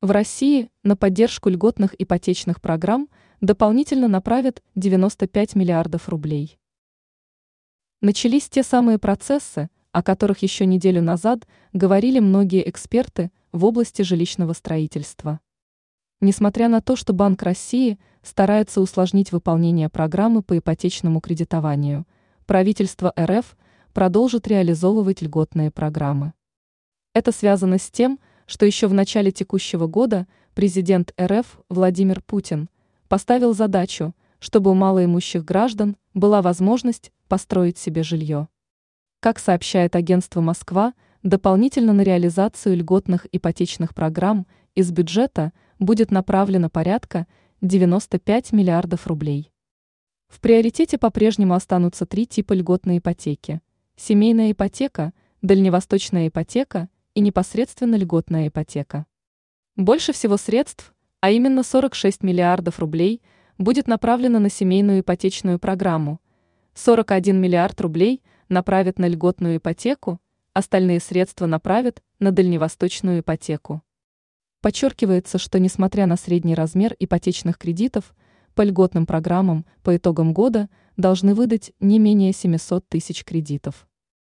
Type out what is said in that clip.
В России на поддержку льготных ипотечных программ дополнительно направят 95 миллиардов рублей. Начались те самые процессы, о которых еще неделю назад говорили многие эксперты в области жилищного строительства. Несмотря на то, что Банк России старается усложнить выполнение программы по ипотечному кредитованию, правительство РФ продолжит реализовывать льготные программы. Это связано с тем, что еще в начале текущего года президент РФ Владимир Путин поставил задачу, чтобы у малоимущих граждан была возможность построить себе жилье. Как сообщает агентство «Москва», дополнительно на реализацию льготных ипотечных программ из бюджета будет направлено порядка 95 миллиардов рублей. В приоритете по-прежнему останутся три типа льготной ипотеки – семейная ипотека, дальневосточная ипотека и непосредственно льготная ипотека. Больше всего средств, а именно 46 миллиардов рублей, будет направлено на семейную ипотечную программу, 41 миллиард рублей – направят на льготную ипотеку, остальные средства направят на дальневосточную ипотеку. Подчеркивается, что несмотря на средний размер ипотечных кредитов, по льготным программам по итогам года должны выдать не менее 700 тысяч кредитов.